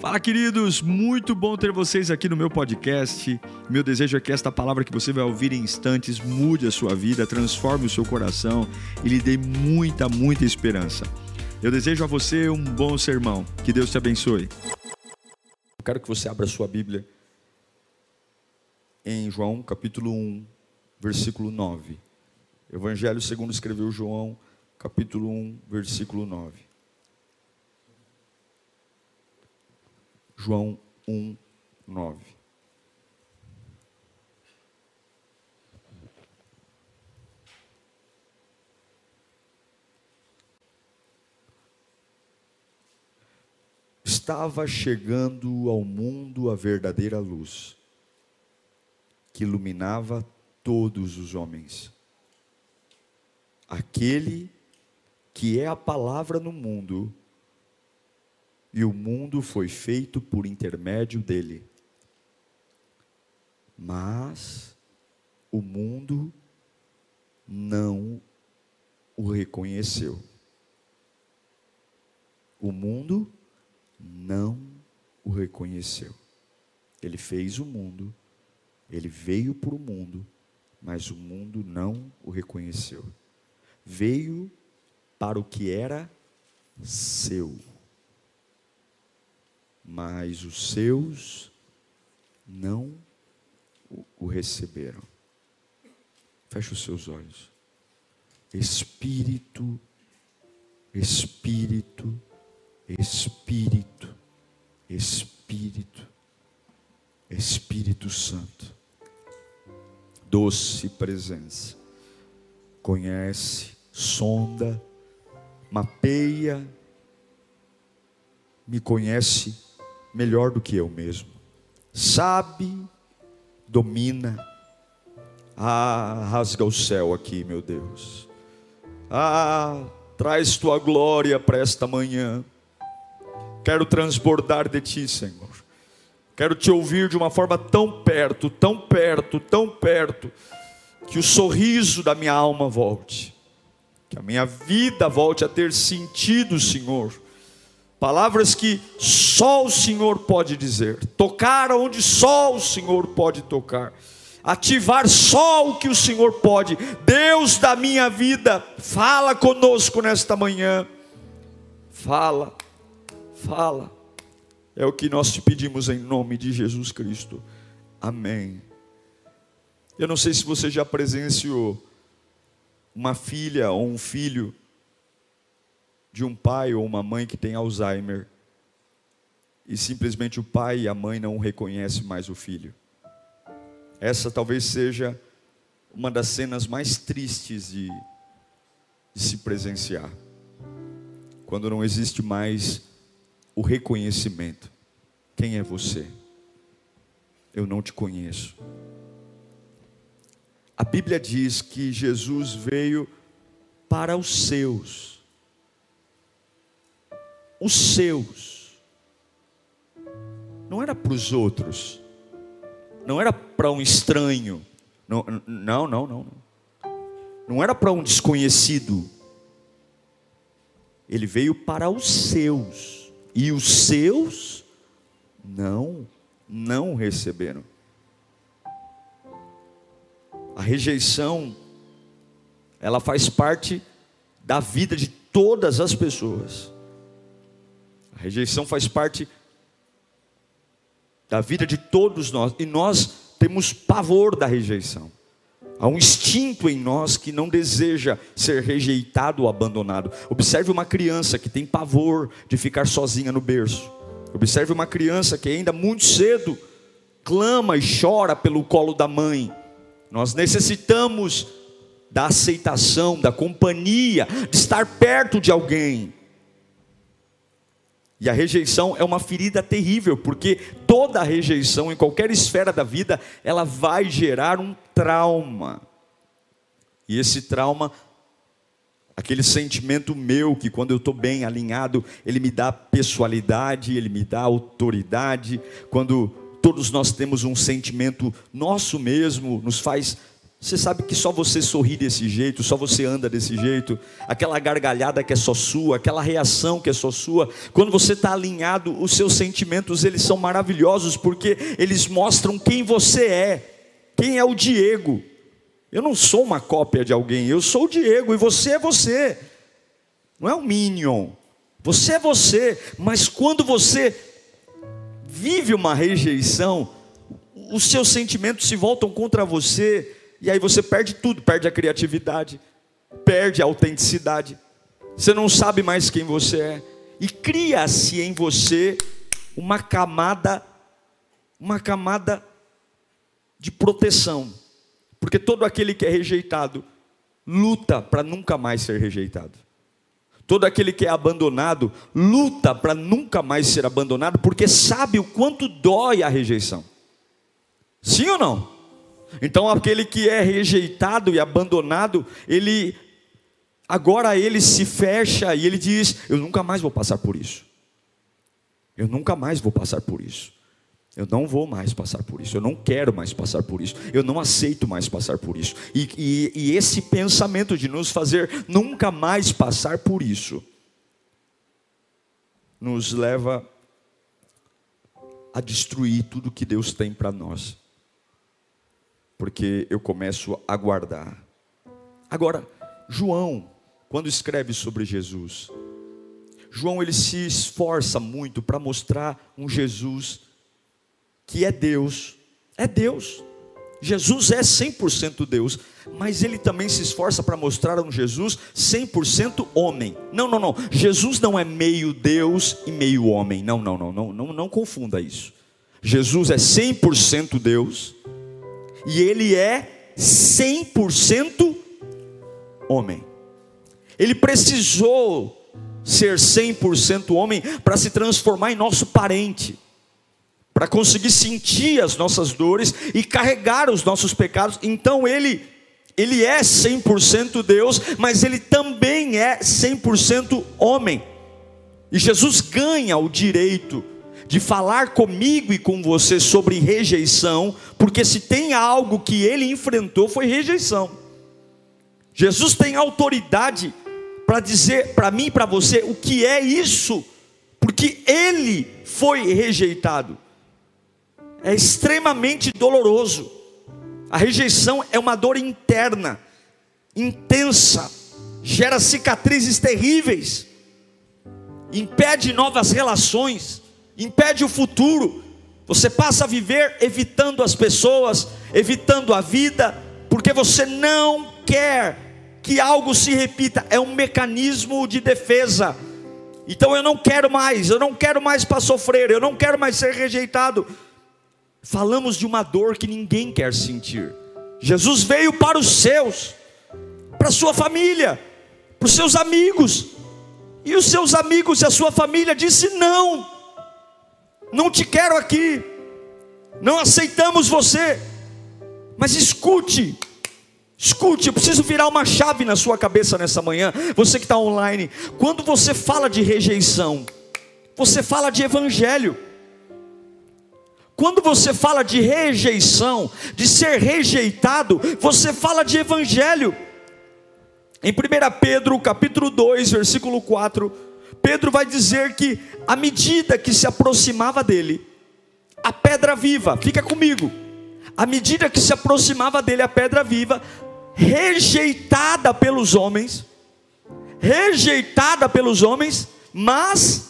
Fala, queridos! Muito bom ter vocês aqui no meu podcast. Meu desejo é que esta palavra que você vai ouvir em instantes mude a sua vida, transforme o seu coração e lhe dê muita, muita esperança. Eu desejo a você um bom sermão. Que Deus te abençoe. Eu quero que você abra sua Bíblia em João capítulo 1, versículo 9. Evangelho segundo escreveu João, capítulo 1, versículo 9. João 1, 9. Estava chegando ao mundo a verdadeira luz, que iluminava todos os homens. Aquele que é a palavra no mundo, e o mundo foi feito por intermédio dele. Mas o mundo não o reconheceu. O mundo não o reconheceu. Ele fez o mundo, ele veio para o mundo, mas o mundo não o reconheceu. Veio para o que era seu mas os seus não o receberam. Feche os seus olhos. Espírito, Espírito, Espírito, Espírito, Espírito Santo. Doce presença. Conhece, sonda, mapeia, me conhece melhor do que eu mesmo. Sabe, domina. Ah, rasga o céu aqui, meu Deus. Ah, traz tua glória para esta manhã. Quero transbordar de ti, Senhor. Quero te ouvir de uma forma tão perto, tão perto, tão perto, que o sorriso da minha alma volte, que a minha vida volte a ter sentido, Senhor Palavras que só o Senhor pode dizer, tocar onde só o Senhor pode tocar, ativar só o que o Senhor pode. Deus da minha vida, fala conosco nesta manhã. Fala, fala. É o que nós te pedimos em nome de Jesus Cristo. Amém. Eu não sei se você já presenciou uma filha ou um filho de um pai ou uma mãe que tem Alzheimer e simplesmente o pai e a mãe não reconhecem mais o filho. Essa talvez seja uma das cenas mais tristes de, de se presenciar. Quando não existe mais o reconhecimento. Quem é você? Eu não te conheço. A Bíblia diz que Jesus veio para os seus os seus. Não era para os outros. Não era para um estranho. Não, não, não, não. Não era para um desconhecido. Ele veio para os seus. E os seus não, não receberam. A rejeição, ela faz parte da vida de todas as pessoas. A rejeição faz parte da vida de todos nós e nós temos pavor da rejeição. Há um instinto em nós que não deseja ser rejeitado ou abandonado. Observe uma criança que tem pavor de ficar sozinha no berço. Observe uma criança que ainda muito cedo clama e chora pelo colo da mãe. Nós necessitamos da aceitação, da companhia, de estar perto de alguém. E a rejeição é uma ferida terrível, porque toda rejeição em qualquer esfera da vida, ela vai gerar um trauma. E esse trauma, aquele sentimento meu que quando eu estou bem alinhado, ele me dá pessoalidade, ele me dá autoridade. Quando todos nós temos um sentimento nosso mesmo, nos faz Você sabe que só você sorri desse jeito, só você anda desse jeito, aquela gargalhada que é só sua, aquela reação que é só sua. Quando você está alinhado, os seus sentimentos eles são maravilhosos porque eles mostram quem você é, quem é o Diego. Eu não sou uma cópia de alguém, eu sou o Diego e você é você. Não é um minion. Você é você, mas quando você vive uma rejeição, os seus sentimentos se voltam contra você e aí você perde tudo, perde a criatividade, perde a autenticidade. Você não sabe mais quem você é e cria-se em você uma camada uma camada de proteção. Porque todo aquele que é rejeitado luta para nunca mais ser rejeitado. Todo aquele que é abandonado luta para nunca mais ser abandonado, porque sabe o quanto dói a rejeição. Sim ou não? Então aquele que é rejeitado e abandonado, ele agora ele se fecha e ele diz: Eu nunca mais vou passar por isso. Eu nunca mais vou passar por isso. Eu não vou mais passar por isso. Eu não quero mais passar por isso. Eu não aceito mais passar por isso. E, e, e esse pensamento de nos fazer nunca mais passar por isso nos leva a destruir tudo que Deus tem para nós porque eu começo a guardar. Agora, João, quando escreve sobre Jesus, João ele se esforça muito para mostrar um Jesus que é Deus, é Deus. Jesus é 100% Deus, mas ele também se esforça para mostrar um Jesus 100% homem. Não, não, não. Jesus não é meio Deus e meio homem. Não, não, não, não, não, não confunda isso. Jesus é 100% Deus e ele é 100% homem. Ele precisou ser 100% homem para se transformar em nosso parente, para conseguir sentir as nossas dores e carregar os nossos pecados. Então ele ele é 100% Deus, mas ele também é 100% homem. E Jesus ganha o direito de falar comigo e com você sobre rejeição, porque se tem algo que ele enfrentou foi rejeição. Jesus tem autoridade para dizer para mim e para você o que é isso, porque ele foi rejeitado. É extremamente doloroso. A rejeição é uma dor interna, intensa, gera cicatrizes terríveis, impede novas relações impede o futuro. Você passa a viver evitando as pessoas, evitando a vida, porque você não quer que algo se repita. É um mecanismo de defesa. Então eu não quero mais, eu não quero mais para sofrer, eu não quero mais ser rejeitado. Falamos de uma dor que ninguém quer sentir. Jesus veio para os seus, para a sua família, para os seus amigos. E os seus amigos e a sua família disse não não te quero aqui, não aceitamos você. Mas escute, escute, eu preciso virar uma chave na sua cabeça nessa manhã, você que está online. Quando você fala de rejeição, você fala de evangelho. Quando você fala de rejeição, de ser rejeitado, você fala de evangelho. Em 1 Pedro, capítulo 2, versículo 4, Pedro vai dizer que à medida que se aproximava dele, a pedra viva, fica comigo, à medida que se aproximava dele a pedra viva, rejeitada pelos homens, rejeitada pelos homens, mas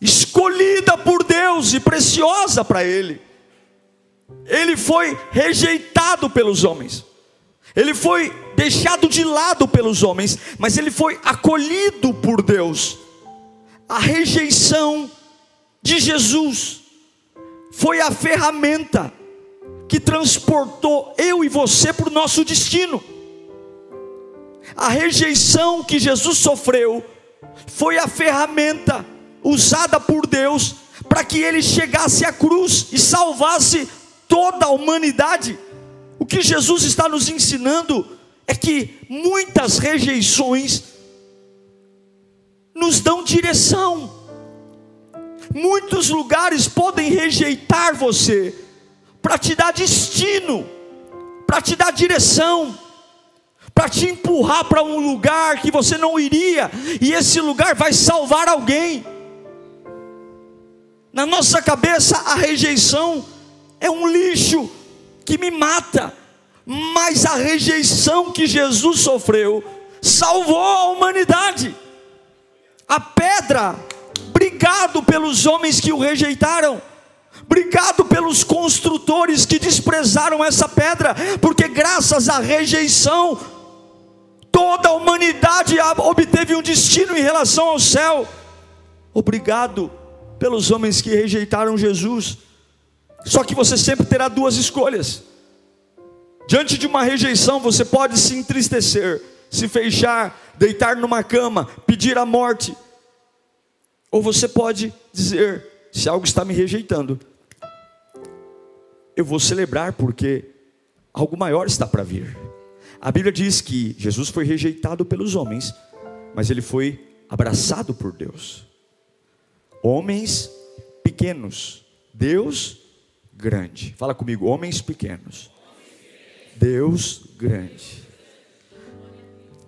escolhida por Deus e preciosa para ele. Ele foi rejeitado pelos homens. Ele foi deixado de lado pelos homens, mas ele foi acolhido por Deus a rejeição de Jesus foi a ferramenta que transportou eu e você para o nosso destino. A rejeição que Jesus sofreu foi a ferramenta usada por Deus para que ele chegasse à cruz e salvasse toda a humanidade. O que Jesus está nos ensinando é que muitas rejeições nos dão direção. Muitos lugares podem rejeitar você para te dar destino, para te dar direção, para te empurrar para um lugar que você não iria, e esse lugar vai salvar alguém. Na nossa cabeça, a rejeição é um lixo que me mata, mas a rejeição que Jesus sofreu salvou a humanidade. A pedra, obrigado pelos homens que o rejeitaram. Obrigado pelos construtores que desprezaram essa pedra, porque graças à rejeição, toda a humanidade obteve um destino em relação ao céu. Obrigado pelos homens que rejeitaram Jesus. Só que você sempre terá duas escolhas. Diante de uma rejeição, você pode se entristecer, se fechar, deitar numa cama, pedir a morte. Ou você pode dizer: se algo está me rejeitando, eu vou celebrar porque algo maior está para vir. A Bíblia diz que Jesus foi rejeitado pelos homens, mas ele foi abraçado por Deus. Homens pequenos, Deus grande. Fala comigo, homens pequenos. Deus grande.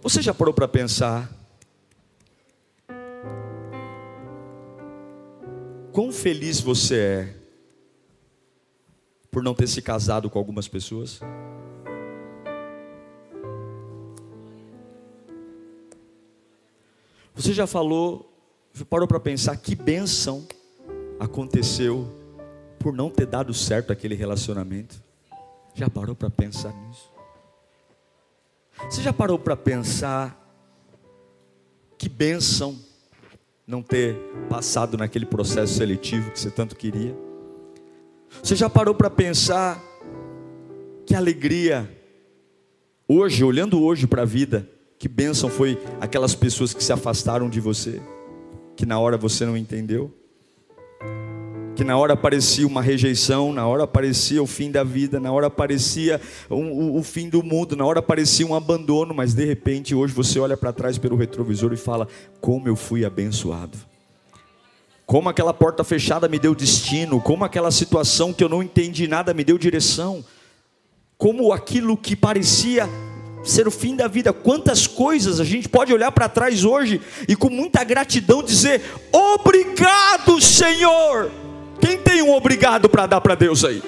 Você já parou para pensar quão feliz você é por não ter se casado com algumas pessoas? Você já falou, parou para pensar que bênção aconteceu por não ter dado certo aquele relacionamento? Já parou para pensar nisso? Você já parou para pensar que bênção não ter passado naquele processo seletivo que você tanto queria? Você já parou para pensar que alegria, hoje, olhando hoje para a vida, que bênção foi aquelas pessoas que se afastaram de você, que na hora você não entendeu? Que na hora parecia uma rejeição, na hora parecia o fim da vida, na hora parecia um, o fim do mundo, na hora parecia um abandono, mas de repente hoje você olha para trás pelo retrovisor e fala: Como eu fui abençoado. Como aquela porta fechada me deu destino, como aquela situação que eu não entendi nada me deu direção, como aquilo que parecia ser o fim da vida. Quantas coisas a gente pode olhar para trás hoje e com muita gratidão dizer: Obrigado, Senhor. Quem tem um obrigado para dar para Deus aí?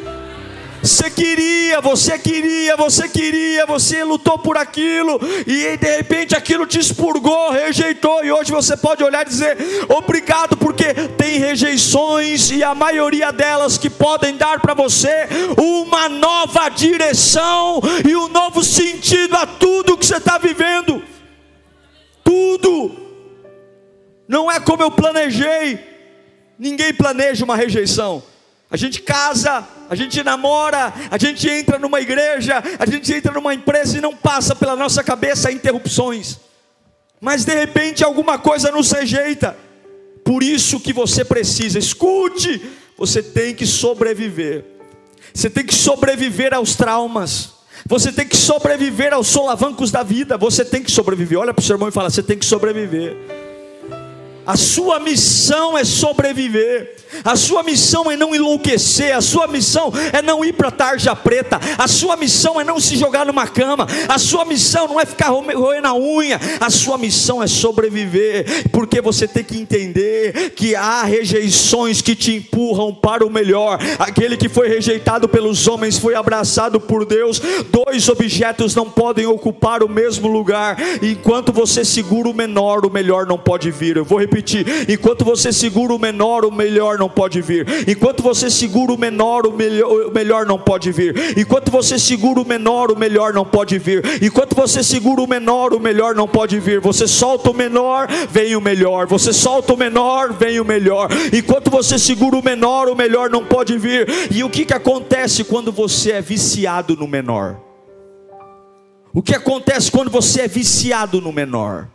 Você queria, você queria, você queria, você lutou por aquilo, e de repente aquilo te expurgou, rejeitou, e hoje você pode olhar e dizer: obrigado, porque tem rejeições, e a maioria delas que podem dar para você uma nova direção e um novo sentido a tudo que você está vivendo. Tudo, não é como eu planejei, Ninguém planeja uma rejeição. A gente casa, a gente namora, a gente entra numa igreja, a gente entra numa empresa e não passa pela nossa cabeça interrupções. Mas de repente alguma coisa nos rejeita. Por isso que você precisa, escute, você tem que sobreviver. Você tem que sobreviver aos traumas. Você tem que sobreviver aos solavancos da vida. Você tem que sobreviver. Olha para o seu irmão e fala: você tem que sobreviver. A sua missão é sobreviver. A sua missão é não enlouquecer, a sua missão é não ir para tarja preta, a sua missão é não se jogar numa cama, a sua missão não é ficar roendo a unha, a sua missão é sobreviver, porque você tem que entender que há rejeições que te empurram para o melhor. Aquele que foi rejeitado pelos homens foi abraçado por Deus. Dois objetos não podem ocupar o mesmo lugar. Enquanto você segura o menor, o melhor não pode vir. Eu vou repetir: enquanto você segura o menor, o melhor não pode vir. Enquanto você segura o menor, o melhor, não pode vir. Enquanto você segura o menor, o melhor não pode vir. Enquanto você segura o menor, o melhor não pode vir. Você solta o menor, vem o melhor. Você solta o menor, vem o melhor. Enquanto você segura o menor, o melhor não pode vir. E o que, que acontece quando você é viciado no menor? O que acontece quando você é viciado no menor?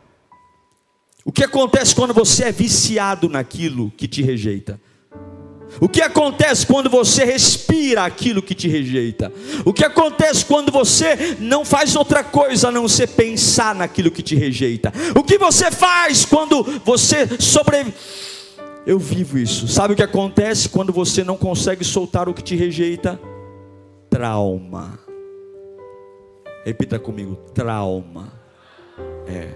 O que acontece quando você é viciado naquilo que te rejeita? O que acontece quando você respira aquilo que te rejeita? O que acontece quando você não faz outra coisa a não ser pensar naquilo que te rejeita? O que você faz quando você sobrevive? Eu vivo isso. Sabe o que acontece quando você não consegue soltar o que te rejeita? Trauma. Repita comigo: trauma. É.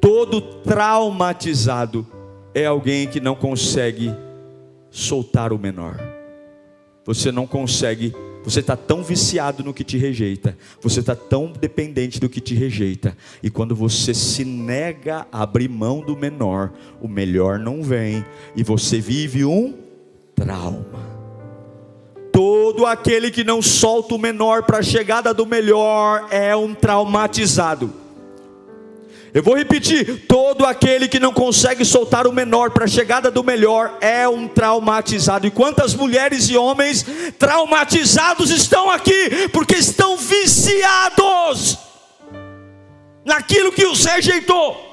Todo traumatizado é alguém que não consegue soltar o menor. Você não consegue você está tão viciado no que te rejeita, você está tão dependente do que te rejeita, e quando você se nega a abrir mão do menor, o melhor não vem, e você vive um trauma. Todo aquele que não solta o menor para a chegada do melhor é um traumatizado. Eu vou repetir: todo aquele que não consegue soltar o menor para a chegada do melhor é um traumatizado. E quantas mulheres e homens traumatizados estão aqui porque estão viciados naquilo que os rejeitou.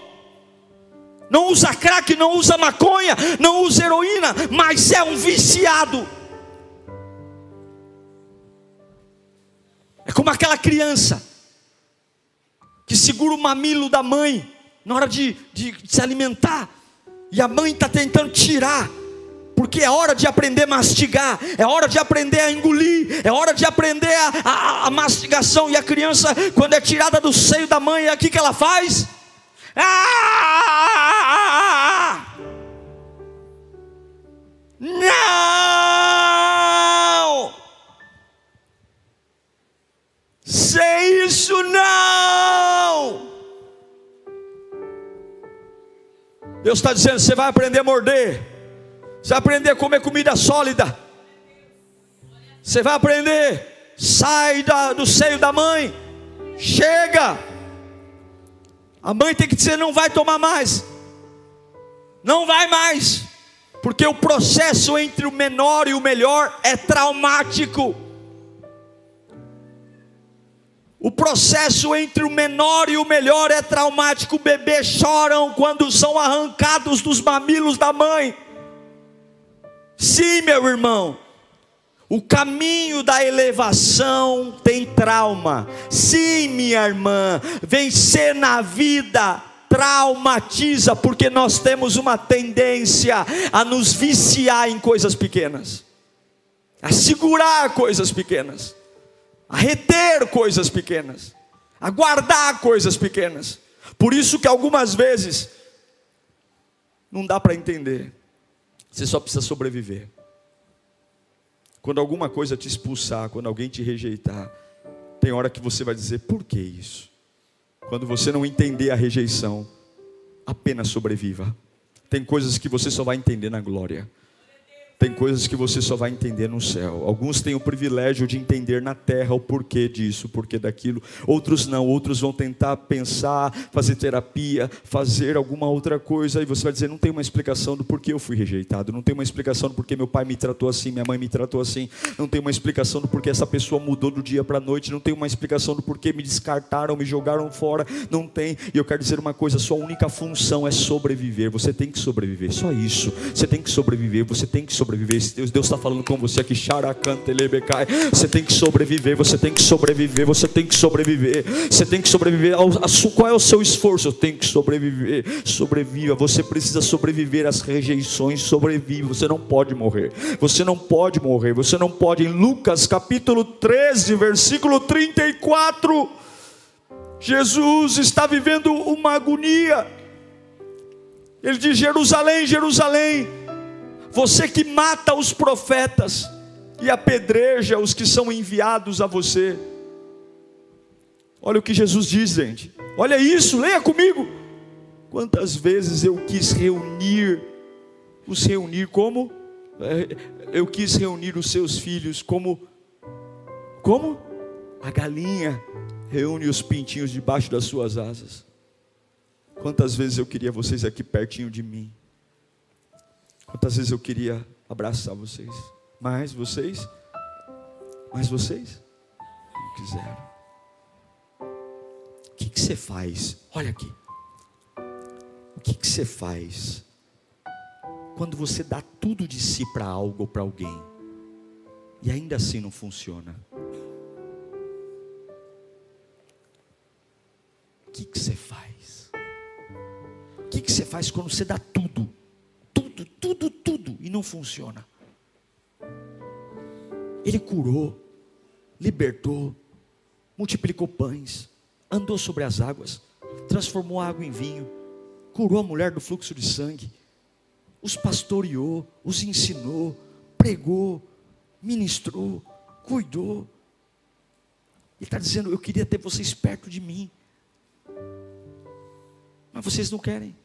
Não usa crack, não usa maconha, não usa heroína, mas é um viciado. É como aquela criança que segura o mamilo da mãe na hora de, de, se alimentar, e a mãe está tentando tirar, porque é hora de aprender a mastigar, é hora de aprender a engolir, é hora de aprender a, a, a mastigação, e a criança, quando é tirada do seio da mãe, é aqui que ela faz. Ah! Não! Deus está dizendo: você vai aprender a morder, você vai aprender a comer comida sólida, você vai aprender, sai da, do seio da mãe, chega. A mãe tem que dizer: não vai tomar mais, não vai mais, porque o processo entre o menor e o melhor é traumático. O processo entre o menor e o melhor é traumático. Bebês choram quando são arrancados dos mamilos da mãe. Sim, meu irmão. O caminho da elevação tem trauma. Sim, minha irmã. Vencer na vida traumatiza, porque nós temos uma tendência a nos viciar em coisas pequenas, a segurar coisas pequenas a reter coisas pequenas, a guardar coisas pequenas. Por isso que algumas vezes não dá para entender. Você só precisa sobreviver. Quando alguma coisa te expulsar, quando alguém te rejeitar, tem hora que você vai dizer: por que isso? Quando você não entender a rejeição, apenas sobreviva. Tem coisas que você só vai entender na glória. Tem coisas que você só vai entender no céu. Alguns têm o privilégio de entender na terra o porquê disso, o porquê daquilo. Outros não. Outros vão tentar pensar, fazer terapia, fazer alguma outra coisa. E você vai dizer: não tem uma explicação do porquê eu fui rejeitado. Não tem uma explicação do porquê meu pai me tratou assim, minha mãe me tratou assim. Não tem uma explicação do porquê essa pessoa mudou do dia para a noite. Não tem uma explicação do porquê me descartaram, me jogaram fora. Não tem. E eu quero dizer uma coisa: sua única função é sobreviver. Você tem que sobreviver. Só isso. Você tem que sobreviver. Você tem que sobreviver sobreviver. Deus está falando com você aqui, Você tem que sobreviver, você tem que sobreviver, você tem que sobreviver. Você tem que sobreviver. Qual é o seu esforço? Eu tenho que sobreviver. Sobreviva. Você precisa sobreviver às rejeições. Sobreviva. Você não pode morrer. Você não pode morrer. Você não pode. Em Lucas capítulo 13, versículo 34. Jesus está vivendo uma agonia. Ele diz: Jerusalém, Jerusalém você que mata os profetas e apedreja os que são enviados a você. Olha o que Jesus diz, gente. Olha isso, leia comigo. Quantas vezes eu quis reunir, os reunir como? É, eu quis reunir os seus filhos como? Como? A galinha reúne os pintinhos debaixo das suas asas. Quantas vezes eu queria vocês aqui pertinho de mim. Quantas vezes eu queria abraçar vocês, mas vocês, mas vocês não quiseram. O que, que você faz? Olha aqui. O que, que você faz quando você dá tudo de si para algo ou para alguém e ainda assim não funciona? O que, que você faz? O que, que você faz quando você dá tudo? Tudo, tudo, tudo e não funciona. Ele curou, libertou, multiplicou pães, andou sobre as águas, transformou a água em vinho, curou a mulher do fluxo de sangue, os pastoreou, os ensinou, pregou, ministrou, cuidou. Ele está dizendo: Eu queria ter vocês perto de mim, mas vocês não querem.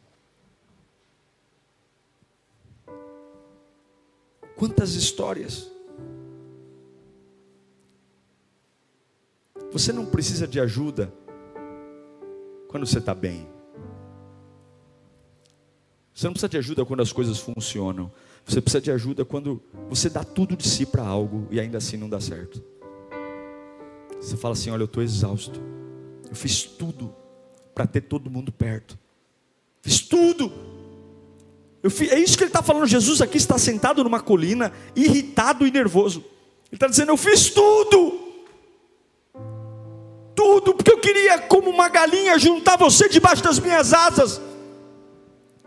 Quantas histórias. Você não precisa de ajuda quando você está bem. Você não precisa de ajuda quando as coisas funcionam. Você precisa de ajuda quando você dá tudo de si para algo e ainda assim não dá certo. Você fala assim: Olha, eu estou exausto. Eu fiz tudo para ter todo mundo perto. Fiz tudo. É isso que ele está falando. Jesus aqui está sentado numa colina, irritado e nervoso. Ele está dizendo: Eu fiz tudo tudo, porque eu queria, como uma galinha, juntar você debaixo das minhas asas.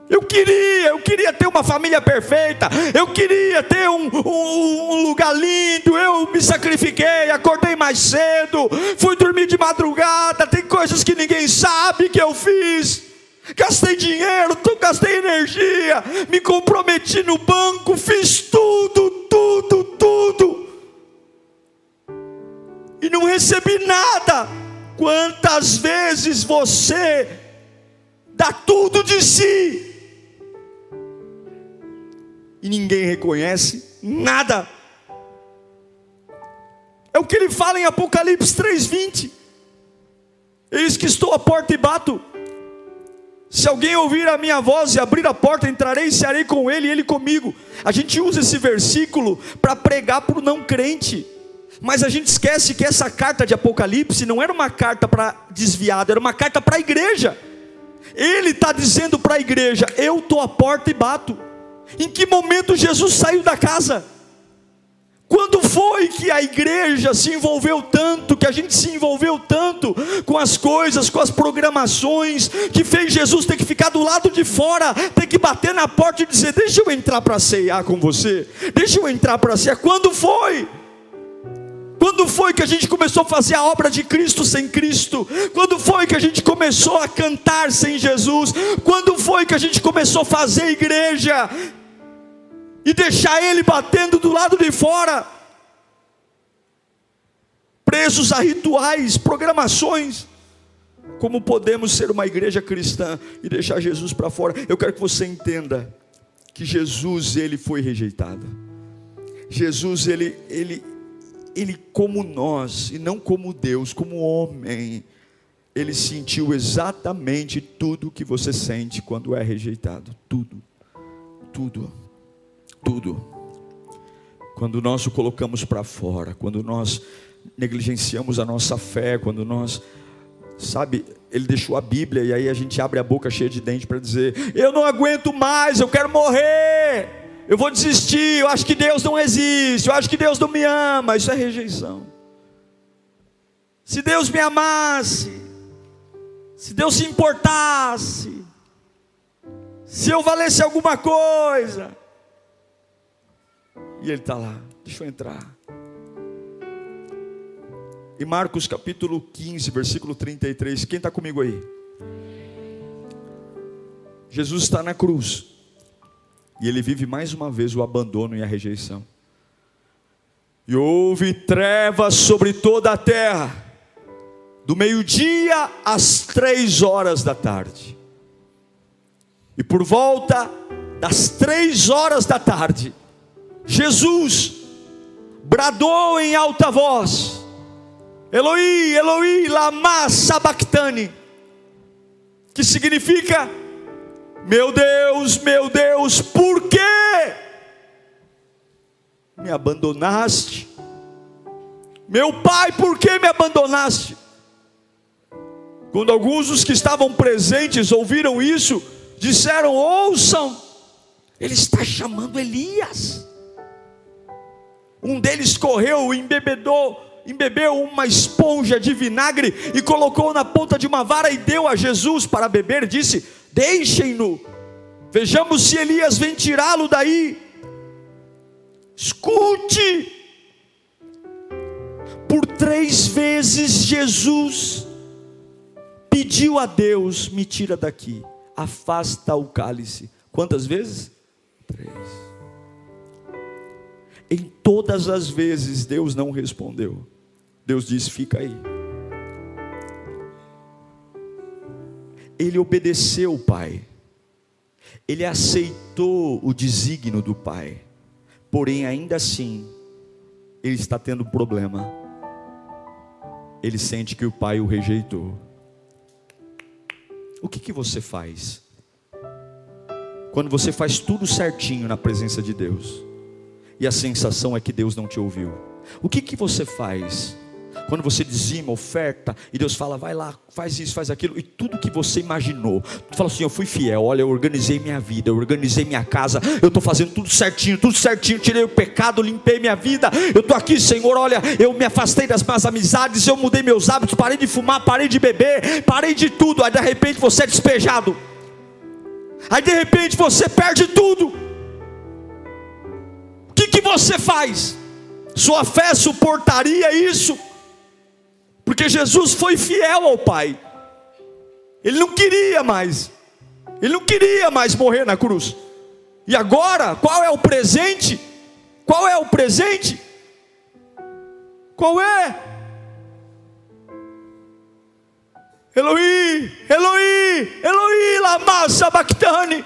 Eu queria, eu queria ter uma família perfeita, eu queria ter um, um, um, lugar lindo. Eu me sacrifiquei, acordei mais cedo, fui dormir de madrugada. Tem coisas que ninguém sabe que eu fiz. Gastei dinheiro, gastei energia, me comprometi no banco, fiz tudo, tudo, tudo. E não recebi nada. Quantas vezes você dá tudo de si e ninguém reconhece nada? É o que ele fala em Apocalipse 3:20. Eis que estou à porta e bato. Se alguém ouvir a minha voz e abrir a porta, entrarei e cearei com ele e ele comigo. A gente usa esse versículo para pregar para o não crente. Mas a gente esquece que essa carta de Apocalipse não era uma carta para desviado, era uma carta para a igreja. Ele está dizendo para a igreja: Eu estou à porta e bato. Em que momento Jesus saiu da casa? Quando foi que a igreja se envolveu tanto, que a gente se envolveu tanto com as coisas, com as programações, que fez Jesus ter que ficar do lado de fora, ter que bater na porta e dizer: Deixa eu entrar para ceiar com você, deixa eu entrar para ceiar. Quando foi? Quando foi que a gente começou a fazer a obra de Cristo sem Cristo? Quando foi que a gente começou a cantar sem Jesus? Quando foi que a gente começou a fazer igreja e deixar Ele batendo do lado de fora? Presos a rituais, programações. Como podemos ser uma igreja cristã e deixar Jesus para fora? Eu quero que você entenda que Jesus ele foi rejeitado. Jesus ele ele ele, como nós, e não como Deus, como homem, ele sentiu exatamente tudo que você sente quando é rejeitado. Tudo, tudo, tudo. Quando nós o colocamos para fora, quando nós negligenciamos a nossa fé, quando nós, sabe, ele deixou a Bíblia e aí a gente abre a boca cheia de dente para dizer: Eu não aguento mais, eu quero morrer eu vou desistir, eu acho que Deus não existe, eu acho que Deus não me ama, isso é rejeição. Se Deus me amasse, se Deus se importasse, se eu valesse alguma coisa, e Ele está lá, deixa eu entrar. Em Marcos capítulo 15, versículo 33, quem está comigo aí? Jesus está na cruz. E ele vive mais uma vez o abandono e a rejeição. E houve trevas sobre toda a terra, do meio-dia às três horas da tarde. E por volta das três horas da tarde, Jesus bradou em alta voz: Eloi, Eloi, lama sabachthani, que significa meu Deus, meu Deus, por que me abandonaste? Meu pai, por que me abandonaste? Quando alguns dos que estavam presentes ouviram isso, disseram: Ouçam, ele está chamando Elias. Um deles correu e embebedou, embebeu uma esponja de vinagre e colocou na ponta de uma vara e deu a Jesus para beber. Disse: Deixem-no. Vejamos se Elias vem tirá-lo daí. Escute. Por três vezes Jesus pediu a Deus: me tira daqui, afasta o cálice. Quantas vezes? Três. Em todas as vezes Deus não respondeu. Deus disse: fica aí. Ele obedeceu o Pai. Ele aceitou o desígnio do Pai. Porém, ainda assim, ele está tendo problema. Ele sente que o Pai o rejeitou. O que, que você faz? Quando você faz tudo certinho na presença de Deus, e a sensação é que Deus não te ouviu. O que, que você faz quando você dizima, oferta, e Deus fala, vai lá, faz isso, faz aquilo, e tudo que você imaginou, tu fala assim: eu fui fiel, olha, eu organizei minha vida, eu organizei minha casa, eu estou fazendo tudo certinho, tudo certinho, tirei o pecado, limpei minha vida, eu estou aqui, Senhor, olha, eu me afastei das más amizades, eu mudei meus hábitos, parei de fumar, parei de beber, parei de tudo, aí de repente você é despejado, aí de repente você perde tudo. Que, você faz? Sua fé suportaria isso? Porque Jesus foi fiel ao Pai. Ele não queria mais. Ele não queria mais morrer na cruz. E agora, qual é o presente? Qual é o presente? Qual é? Eloí, Eloí, Eloí, lama sabachthani.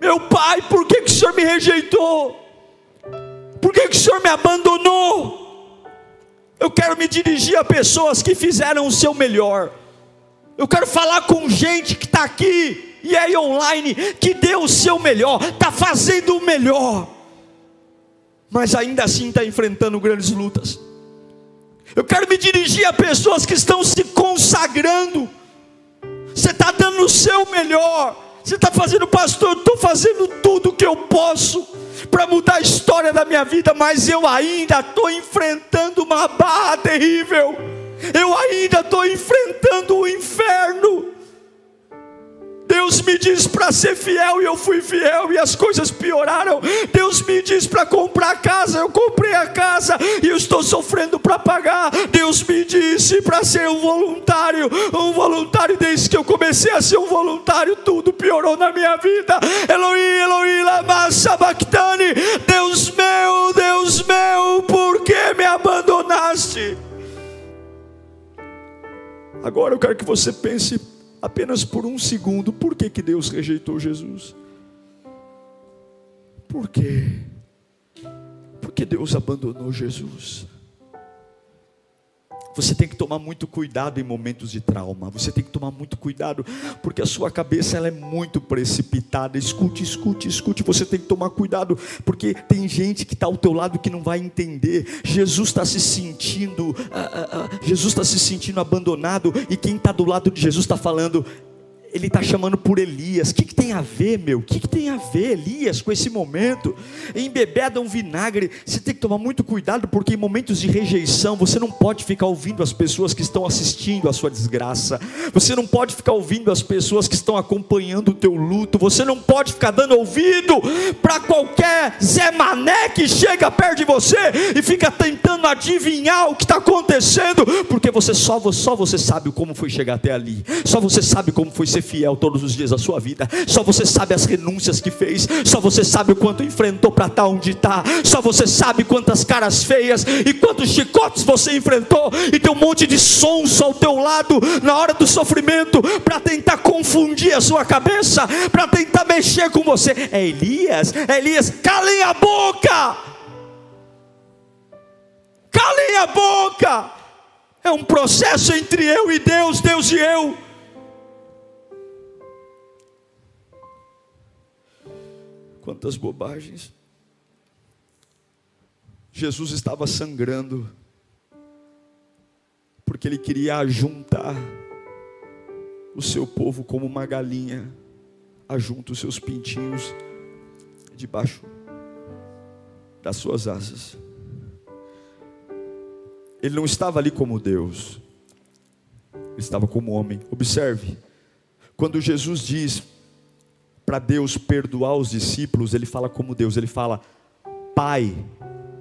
Meu pai, por que, que o Senhor me rejeitou? Por que, que o Senhor me abandonou? Eu quero me dirigir a pessoas que fizeram o seu melhor. Eu quero falar com gente que está aqui e aí online, que deu o seu melhor, está fazendo o melhor, mas ainda assim está enfrentando grandes lutas. Eu quero me dirigir a pessoas que estão se consagrando. Você está dando o seu melhor. Você está fazendo, pastor, eu estou fazendo tudo o que eu posso para mudar a história da minha vida, mas eu ainda estou enfrentando uma barra terrível. Eu ainda estou enfrentando o inferno. Deus me diz para ser fiel e eu fui fiel e as coisas pioraram. Deus me diz para comprar casa, eu comprei a casa e eu estou sofrendo para pagar. Deus me disse para ser um voluntário, um voluntário desde que eu comecei a ser um voluntário, tudo piorou na minha vida. Elohim, Elohim, lama sabachthani. Deus meu, Deus meu, por que me abandonaste? Agora eu quero que você pense apenas por um segundo, por que, que Deus rejeitou Jesus? Por quê? Porque Deus abandonou Jesus. Você tem que tomar muito cuidado em momentos de trauma. Você tem que tomar muito cuidado, porque a sua cabeça ela é muito precipitada. Escute, escute, escute. Você tem que tomar cuidado, porque tem gente que está ao teu lado que não vai entender. Jesus está se sentindo, ah, ah, ah, Jesus está se sentindo abandonado, e quem está do lado de Jesus está falando: ele está chamando por Elias. O que, que, tem a ver, meu? O que, que, tem a ver, Elias, com esse momento? Embebeda um vinagre. Você tem que tomar muito cuidado, porque em momentos de rejeição, você não pode ficar ouvindo as pessoas que estão assistindo a sua desgraça. Você não pode ficar ouvindo as pessoas que estão acompanhando o teu luto. Você não pode ficar dando ouvido para qualquer Zé Mané que chega perto de você e fica tentando adivinhar o que está acontecendo, porque você só, só você sabe como foi chegar até ali. Só você sabe como foi ser fiel todos os dias da sua vida. Só você sabe as renúncias que fez. Só você sabe o quanto enfrentou para estar tá onde está. Só você sabe quantas caras feias e quantos chicotes você enfrentou. E tem um monte de sons ao teu lado na hora do sofrimento para tentar confundir a sua cabeça, para tentar mexer com você. É Elias, é Elias, calem a boca. Calem a boca. É um processo entre eu e Deus, Deus e eu. Quantas bobagens. Jesus estava sangrando, porque ele queria juntar o seu povo como uma galinha ajunta os seus pintinhos debaixo das suas asas. Ele não estava ali como Deus, ele estava como homem. Observe, quando Jesus diz para Deus perdoar os discípulos, ele fala como Deus, ele fala: Pai,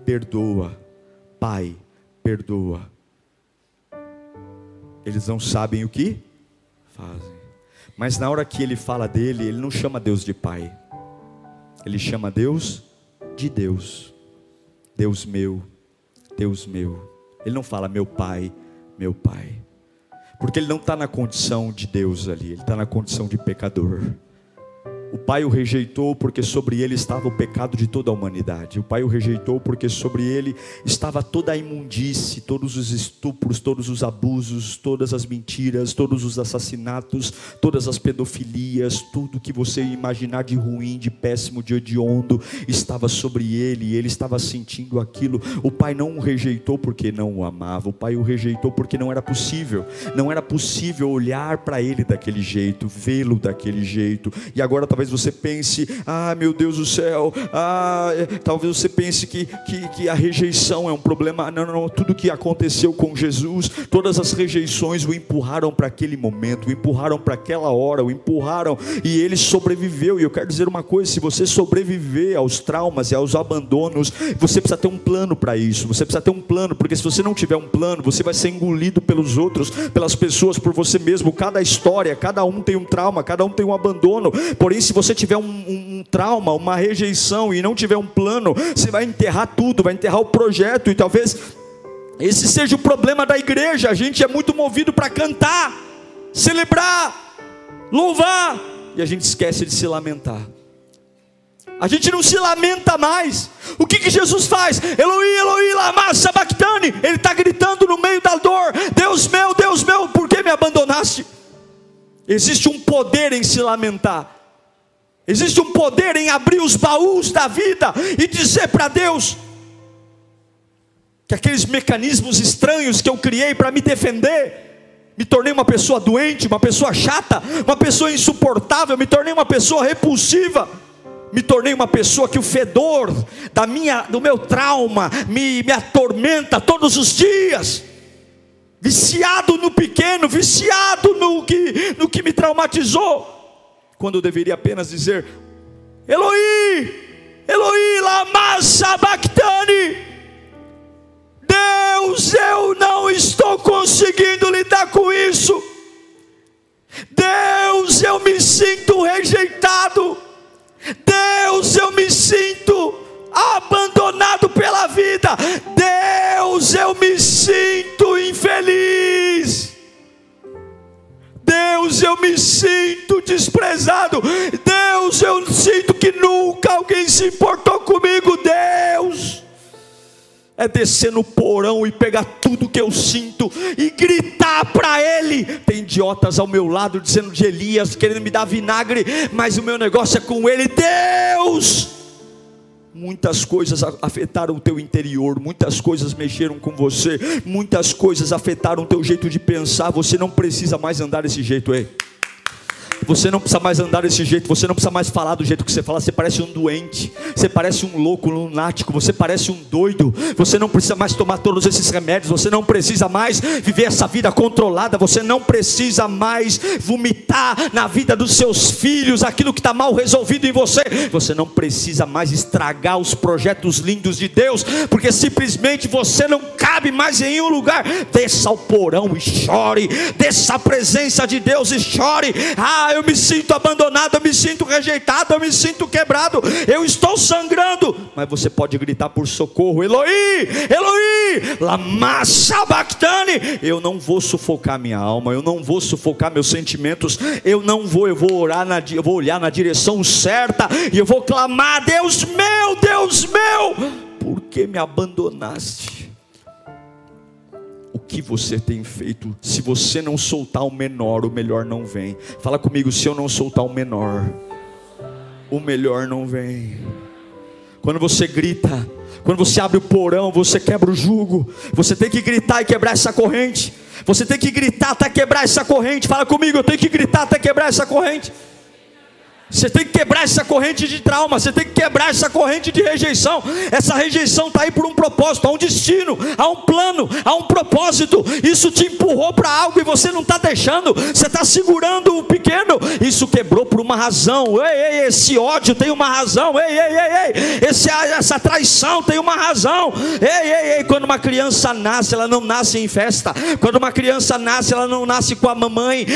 perdoa, Pai, perdoa. eles não sabem o que fazem. Mas na hora que ele fala dele, ele não chama Deus de Pai, ele chama Deus de Deus, Deus meu, Deus meu. Ele não fala meu Pai, meu Pai, porque ele não está na condição de Deus ali, ele está na condição de pecador. O pai o rejeitou porque sobre ele estava o pecado de toda a humanidade. O pai o rejeitou porque sobre ele estava toda a imundície, todos os estupros, todos os abusos, todas as mentiras, todos os assassinatos, todas as pedofilias, tudo que você imaginar de ruim, de péssimo, de hediondo, estava sobre ele e ele estava sentindo aquilo. O pai não o rejeitou porque não o amava, o pai o rejeitou porque não era possível. Não era possível olhar para ele daquele jeito, vê-lo daquele jeito. E agora talvez talvez você pense, ah, meu Deus do céu, ah, é, talvez você pense que, que, que a rejeição é um problema. Não, não, não, tudo que aconteceu com Jesus, todas as rejeições o empurraram para aquele momento, o empurraram para aquela hora, o empurraram e ele sobreviveu. E eu quero dizer uma coisa: se você sobreviver aos traumas e aos abandonos, você precisa ter um plano para isso. Você precisa ter um plano, porque se você não tiver um plano, você vai ser engolido pelos outros, pelas pessoas, por você mesmo. Cada história, cada um tem um trauma, cada um tem um abandono. Porém, se você tiver um, um, um, trauma, uma rejeição e não tiver um plano, você vai enterrar tudo, vai enterrar o projeto e talvez esse seja o problema da igreja. A gente é muito movido para cantar, celebrar, louvar e a gente esquece de se lamentar. A gente não se lamenta mais. O que, que Jesus faz? Eloí, Eloí, lama sabachthani. Ele está gritando no meio da dor: Deus meu, Deus meu, por que me abandonaste? Existe um poder em se lamentar. Existe um poder em abrir os baús da vida e dizer para Deus que aqueles mecanismos estranhos que eu criei para me defender, me tornei uma pessoa doente, uma pessoa chata, uma pessoa insuportável, me tornei uma pessoa repulsiva, me tornei uma pessoa que o fedor da minha, do meu trauma me, me atormenta todos os dias. Viciado no pequeno, viciado no que, no que me traumatizou quando deveria apenas dizer: Eloí, Eloí, lama sabachthani. Deus, eu não estou conseguindo lidar com isso. Deus, eu me sinto rejeitado. Deus, eu me sinto abandonado pela vida. Deus, eu me sinto infeliz. Deus, eu me sinto desprezado. Deus, eu sinto que nunca alguém se importou comigo. Deus, é descer no porão e pegar tudo que eu sinto e gritar para Ele. Tem idiotas ao meu lado dizendo de Elias, querendo me dar vinagre, mas o meu negócio é com Ele. Deus, Muitas coisas afetaram o teu interior, muitas coisas mexeram com você, muitas coisas afetaram o teu jeito de pensar. Você não precisa mais andar desse jeito, ei. Você não precisa mais andar desse jeito, você não precisa mais falar do jeito que você fala, você parece um doente, você parece um louco, um lunático, você parece um doido, você não precisa mais tomar todos esses remédios, você não precisa mais viver essa vida controlada, você não precisa mais vomitar na vida dos seus filhos aquilo que está mal resolvido em você, você não precisa mais estragar os projetos lindos de Deus, porque simplesmente você não cabe mais em um lugar, desça ao porão e chore, desça a presença de Deus e chore, ah, eu me sinto abandonado, eu me sinto rejeitado, eu me sinto quebrado, eu estou sangrando. Mas você pode gritar por socorro: Eloí, Eloí, lama. Eu não vou sufocar minha alma, eu não vou sufocar meus sentimentos, eu não vou, eu vou orar, na, eu vou olhar na direção certa e eu vou clamar: Deus meu, Deus meu, por que me abandonaste? Que você tem feito. Se você não soltar o menor, o melhor não vem. Fala comigo, se eu não soltar o menor, o melhor não vem. Quando você grita, quando você abre o porão, você quebra o jugo. Você tem que gritar e quebrar essa corrente. Você tem que gritar até quebrar essa corrente. Fala comigo, eu tenho que gritar até quebrar essa corrente. Você tem que quebrar essa corrente de trauma, você tem que quebrar essa corrente de rejeição. Essa rejeição está aí por um propósito, há um destino, há um plano, há um propósito. Isso te empurrou para algo e você não está deixando, você está segurando o pequeno. Isso quebrou por uma razão. Ei, ei, esse ódio tem uma razão. Ei, ei, ei, ei. Esse, essa traição tem uma razão. Ei, ei, ei. Quando uma criança nasce, ela não nasce em festa. Quando uma criança nasce, ela não nasce com a mamãe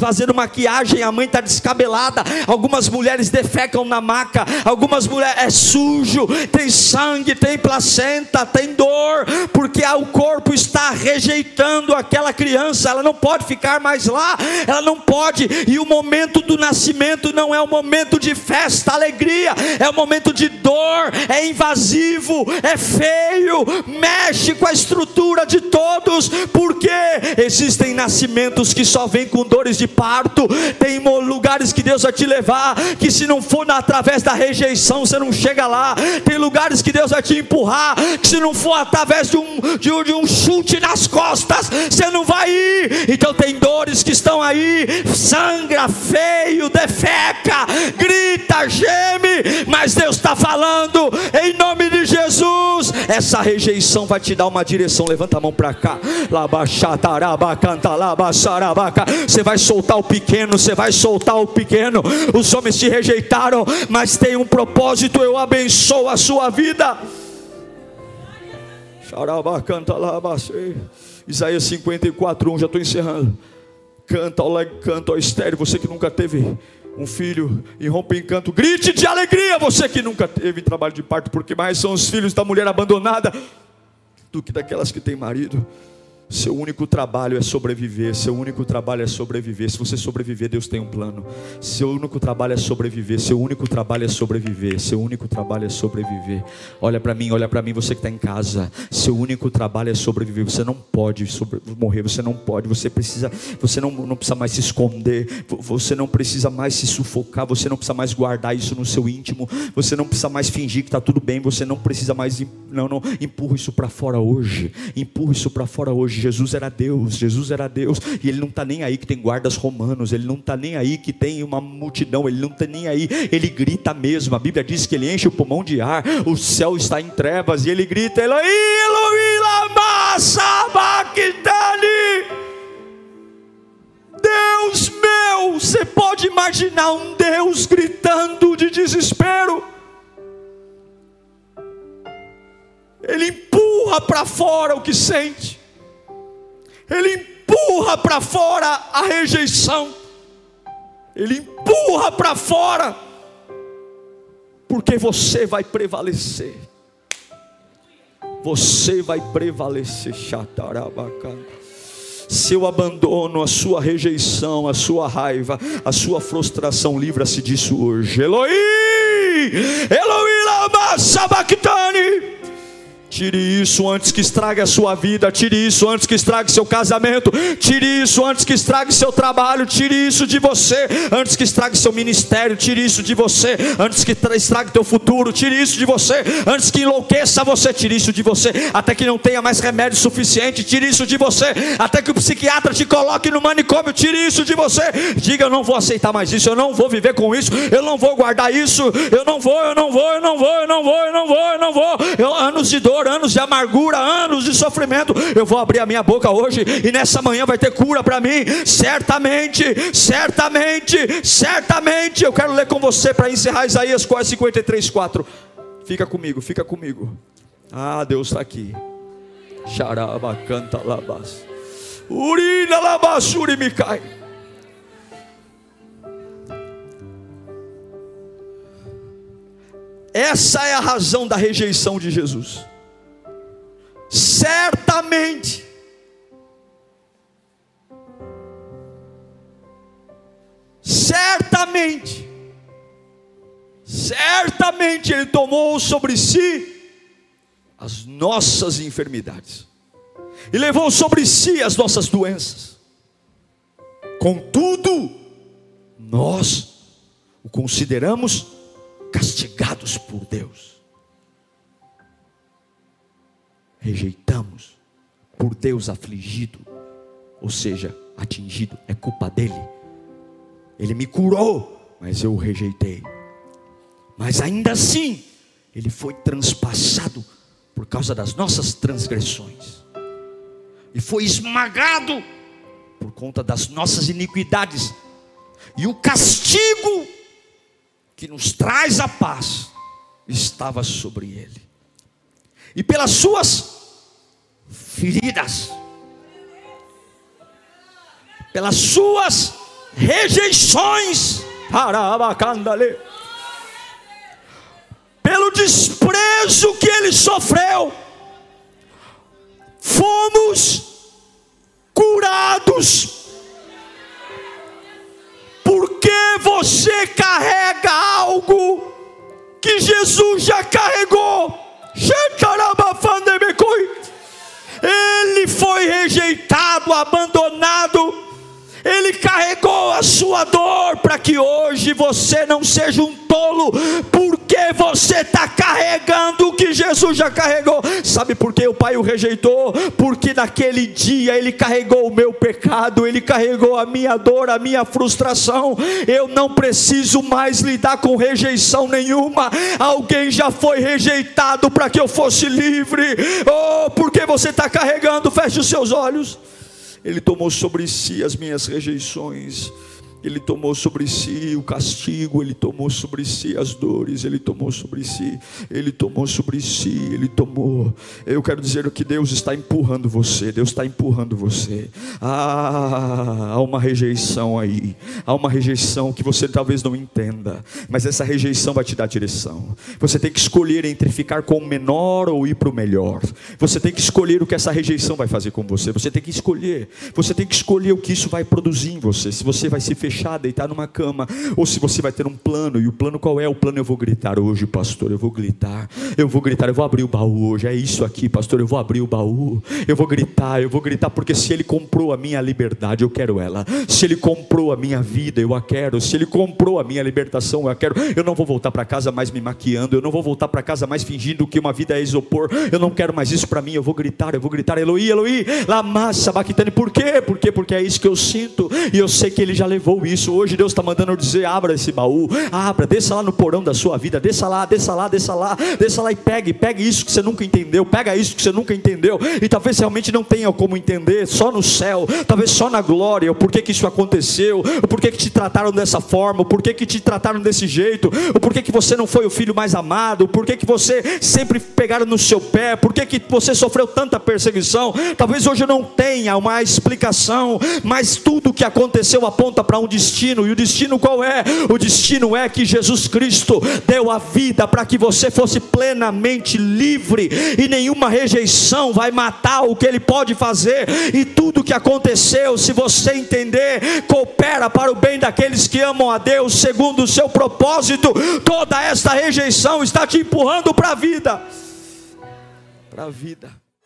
fazendo maquiagem, a mãe está descabelada. Alguma algumas mulheres defecam na maca, algumas mulheres é sujo, tem sangue, tem placenta, tem dor, porque o corpo está rejeitando aquela criança, ela não pode ficar mais lá, ela não pode, e o momento do nascimento não é o momento de festa, alegria, é o momento de dor, é invasivo, é feio, mexe com a estrutura de todos, porque existem nascimentos que só vêm com dores de parto, tem lugares que Deus vai te levar que se não for através da rejeição, você não chega lá. Tem lugares que Deus vai te empurrar, que se não for através de um, de um, de um chute nas costas, você não vai ir. Então tem dores que estão aí, sangra, feio, defeca, grita, geme, mas Deus está falando em nome de Jesus. Essa rejeição vai te dar uma direção. Levanta a mão para cá. Você vai soltar o pequeno, você vai soltar o pequeno. Homens te rejeitaram, mas tem um propósito, eu abençoo a sua vida. canta lá, Isaías 54, 1, já estou encerrando. Canta, ó, canta, ó estéreo, você que nunca teve um filho e rompe em canto, grite de alegria, você que nunca teve trabalho de parto, porque mais são os filhos da mulher abandonada do que daquelas que têm marido. Seu único trabalho é sobreviver. Seu único trabalho é sobreviver. Se você sobreviver, Deus tem um plano. Seu único trabalho é sobreviver. Seu único trabalho é sobreviver. Seu único trabalho é sobreviver. Olha para mim, olha para mim, você que está em casa. Seu único trabalho é sobreviver. Você não pode sobre... morrer. Você não pode. Você precisa. Você não, não precisa mais se esconder. Você não precisa mais se sufocar. Você não precisa mais guardar isso no seu íntimo. Você não precisa mais fingir que está tudo bem. Você não precisa mais. Não, não. Empurra isso para fora hoje. Empurra isso para fora hoje hoje. Jesus era Deus, Jesus era Deus, e ele não está nem aí que tem guardas romanos, ele não está nem aí que tem uma multidão, ele não está nem aí, ele grita mesmo. A Bíblia diz que ele enche o pulmão de ar, o céu está em trevas, e ele grita: Eloi, Eloi, lama. Deus meu, você pode imaginar um Deus gritando de desespero? Ele empurra para fora o que sente ele empurra para fora a rejeição, ele empurra para fora, porque você vai prevalecer. Você vai prevalecer, chatarabacana seu abandono, a sua rejeição, a sua raiva, a sua frustração, livra-se disso hoje. Eloí, Eloí, lama sabachthani. Tire isso antes que estrague a sua vida, tire isso antes que estrague seu casamento, tire isso antes que estrague seu trabalho, tire isso de você antes que estrague seu ministério, tire isso de você antes que estrague teu futuro, tire isso de você antes que enlouqueça você, tire isso de você até que não tenha mais remédio suficiente, tire isso de você até que o psiquiatra te coloque no manicômio, tire isso de você. Diga, eu não vou aceitar mais isso, eu não vou viver com isso, eu não vou guardar isso, eu não vou, eu não vou, eu não vou, eu não vou, eu não vou, eu não vou. Eu, anos de dor, anos de amargura, anos de sofrimento. Eu vou abrir a minha boca hoje e nessa manhã vai ter cura para mim. Certamente, certamente, certamente. Eu quero ler com você para encerrar Isaías 53, 4. Fica comigo, fica comigo. Ah, Deus está aqui. Xaraba canta labas. Urina labasuri me cai. Essa é a razão da rejeição de Jesus certamente, certamente, certamente Ele tomou sobre si as nossas enfermidades e levou sobre si as nossas doenças. Contudo, nós o consideramos castigados por Deus rejeitamos, por Deus afligido, ou seja, atingido, é culpa dele. Ele me curou, mas eu o rejeitei. Mas ainda assim, ele foi transpassado por causa das nossas transgressões, e foi esmagado por conta das nossas iniquidades, e o castigo que nos traz a paz estava sobre ele, e pelas suas feridas, pelas suas rejeições, pelo desprezo que ele sofreu, fomos curados. Porque você carrega algo que Jesus já carregou. Ele foi rejeitado, abandonado, ele carregou a sua dor para que hoje você não seja um tolo, porque você está carregando o que Jesus já carregou. Sabe por que o Pai o rejeitou? Porque naquele dia ele carregou o meu pecado, ele carregou a minha dor, a minha frustração. Eu não preciso mais lidar com rejeição nenhuma. Alguém já foi rejeitado para que eu fosse livre. Oh, porque você está carregando? Feche os seus olhos. Ele tomou sobre si as minhas rejeições. Ele tomou sobre si o castigo, ele tomou sobre si as dores, ele tomou sobre si, ele tomou sobre si, ele tomou. Eu quero dizer que Deus está empurrando você, Deus está empurrando você. Ah, há uma rejeição aí, há uma rejeição que você talvez não entenda, mas essa rejeição vai te dar direção. Você tem que escolher entre ficar com o menor ou ir para o melhor. Você tem que escolher o que essa rejeição vai fazer com você. Você tem que escolher. Você tem que escolher o que isso vai produzir em você. Se você vai se fechar fechar, deitar numa cama, ou se você vai ter um plano, e o plano qual é? O plano eu vou gritar hoje, pastor, eu vou gritar, eu vou gritar, eu vou abrir o baú hoje, é isso aqui, pastor, eu vou abrir o baú, eu vou gritar, eu vou gritar, porque se ele comprou a minha liberdade, eu quero ela, se ele comprou a minha vida, eu a quero, se ele comprou a minha libertação, eu a quero, eu não vou voltar para casa mais me maquiando, eu não vou voltar para casa mais fingindo que uma vida é isopor, eu não quero mais isso para mim, eu vou gritar, eu vou gritar, Eloí, Eloí, la massa, Baquitane, por quê? Por quê? Porque é isso que eu sinto, e eu sei que ele já levou isso. Hoje Deus está mandando dizer: abra esse baú, abra, desça lá no porão da sua vida, desça lá, desça lá, desça lá, desça lá e pegue, pegue isso que você nunca entendeu, pega isso que você nunca entendeu, e talvez realmente não tenha como entender, só no céu, talvez só na glória, o porquê que isso aconteceu, o porquê que te trataram dessa forma, o porquê que te trataram desse jeito, o porquê que você não foi o filho mais amado, o porquê que você sempre pegaram no seu pé, porquê que você sofreu tanta perseguição, talvez hoje não tenha uma explicação, mas tudo que aconteceu aponta para um destino. E o destino qual é? O destino é que Jesus Cristo deu a vida para que você fosse plenamente livre e nenhuma rejeição vai matar o que ele pode fazer. E tudo que aconteceu, se você entender, coopera para o bem daqueles que amam a Deus segundo o seu propósito. Toda esta rejeição está te empurrando para a vida. Para a vida.